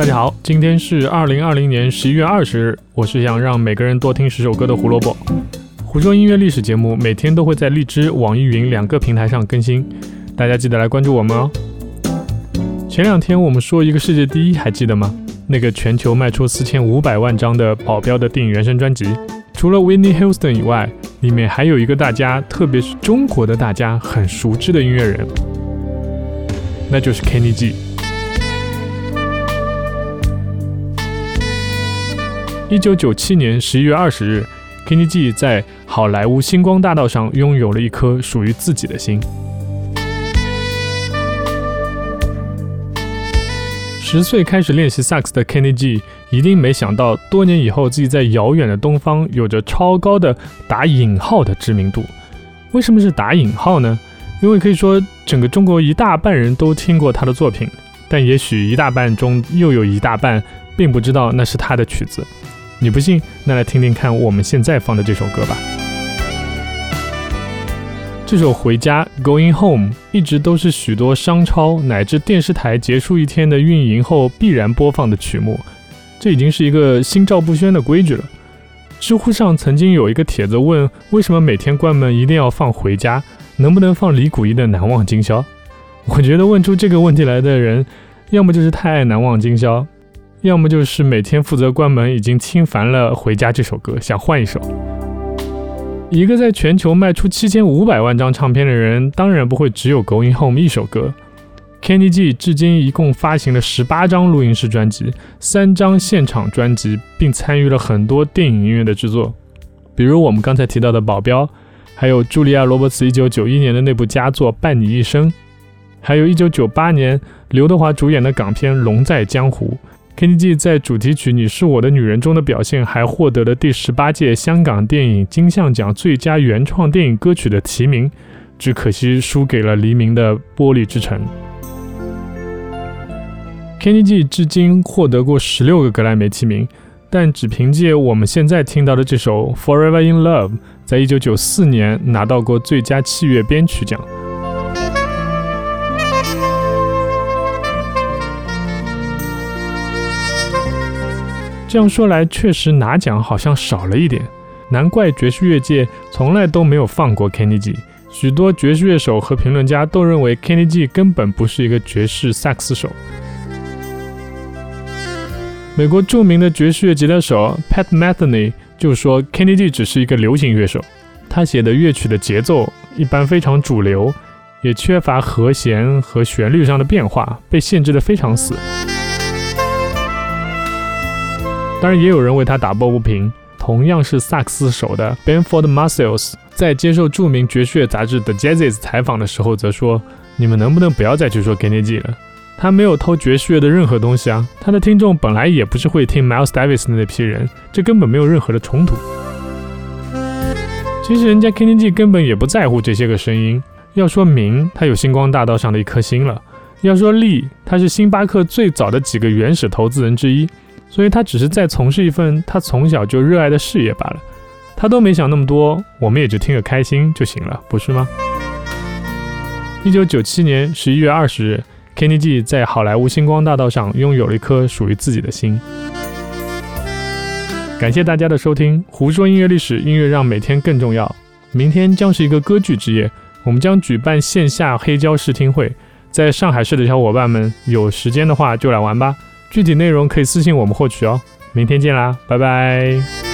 大家好，今天是二零二零年十一月二十日，我是想让每个人多听十首歌的胡萝卜。胡说音乐历史节目每天都会在荔枝、网易云两个平台上更新，大家记得来关注我们哦。前两天我们说一个世界第一，还记得吗？那个全球卖出四千五百万张的保镖的电影原声专辑，除了 w i n n i e Houston 以外，里面还有一个大家，特别是中国的大家很熟知的音乐人，那就是 Kenny G。一九九七年十一月二十日，Kenny G 在好莱坞星光大道上拥有了一颗属于自己的心。十岁开始练习萨克斯的 Kenny G 一定没想到，多年以后自己在遥远的东方有着超高的打引号的知名度。为什么是打引号呢？因为可以说整个中国一大半人都听过他的作品，但也许一大半中又有一大半并不知道那是他的曲子。你不信？那来听听看我们现在放的这首歌吧。这首《回家》（Going Home） 一直都是许多商超乃至电视台结束一天的运营后必然播放的曲目，这已经是一个心照不宣的规矩了。知乎上曾经有一个帖子问：为什么每天关门一定要放《回家》？能不能放李谷一的《难忘今宵》？我觉得问出这个问题来的人，要么就是太爱《难忘今宵》。要么就是每天负责关门，已经听烦了《回家》这首歌，想换一首。一个在全球卖出七千五百万张唱片的人，当然不会只有《Going Home》一首歌。Kenny G 至今一共发行了十八张录音室专辑，三张现场专辑，并参与了很多电影音乐的制作，比如我们刚才提到的《保镖》，还有茱莉亚·罗伯茨一九九一年的那部佳作《伴你一生》，还有一九九八年刘德华主演的港片《龙在江湖》。Kenny G 在主题曲《你是我的女人》中的表现，还获得了第十八届香港电影金像奖最佳原创电影歌曲的提名，只可惜输给了黎明的《玻璃之城》。Kenny G 至今获得过十六个格莱美提名，但只凭借我们现在听到的这首《Forever in Love》，在一九九四年拿到过最佳器乐编曲奖。这样说来，确实拿奖好像少了一点，难怪爵士乐界从来都没有放过 Kenny G。许多爵士乐手和评论家都认为 Kenny G 根本不是一个爵士萨克斯手。美国著名的爵士乐吉他手 Pat Metheny 就说，Kenny G 只是一个流行乐手，他写的乐曲的节奏一般非常主流，也缺乏和弦和旋律上的变化，被限制的非常死。当然，也有人为他打抱不平。同样是萨克斯手的 Benford Marsalis 在接受著名爵士乐杂志 The Jazzes 采访的时候，则说：“你们能不能不要再去说 Kenny G 了？他没有偷爵士乐的任何东西啊！他的听众本来也不是会听 Miles Davis 的那批人，这根本没有任何的冲突。其实人家 Kenny G 根本也不在乎这些个声音。要说名，他有星光大道上的一颗星了；要说利，他是星巴克最早的几个原始投资人之一。”所以他只是在从事一份他从小就热爱的事业罢了，他都没想那么多，我们也就听个开心就行了，不是吗？一九九七年十一月二十日，Kenny G 在好莱坞星光大道上拥有了一颗属于自己的心。感谢大家的收听，胡说音乐历史，音乐让每天更重要。明天将是一个歌剧之夜，我们将举办线下黑胶试听会，在上海市的小伙伴们有时间的话就来玩吧。具体内容可以私信我们获取哦。明天见啦，拜拜。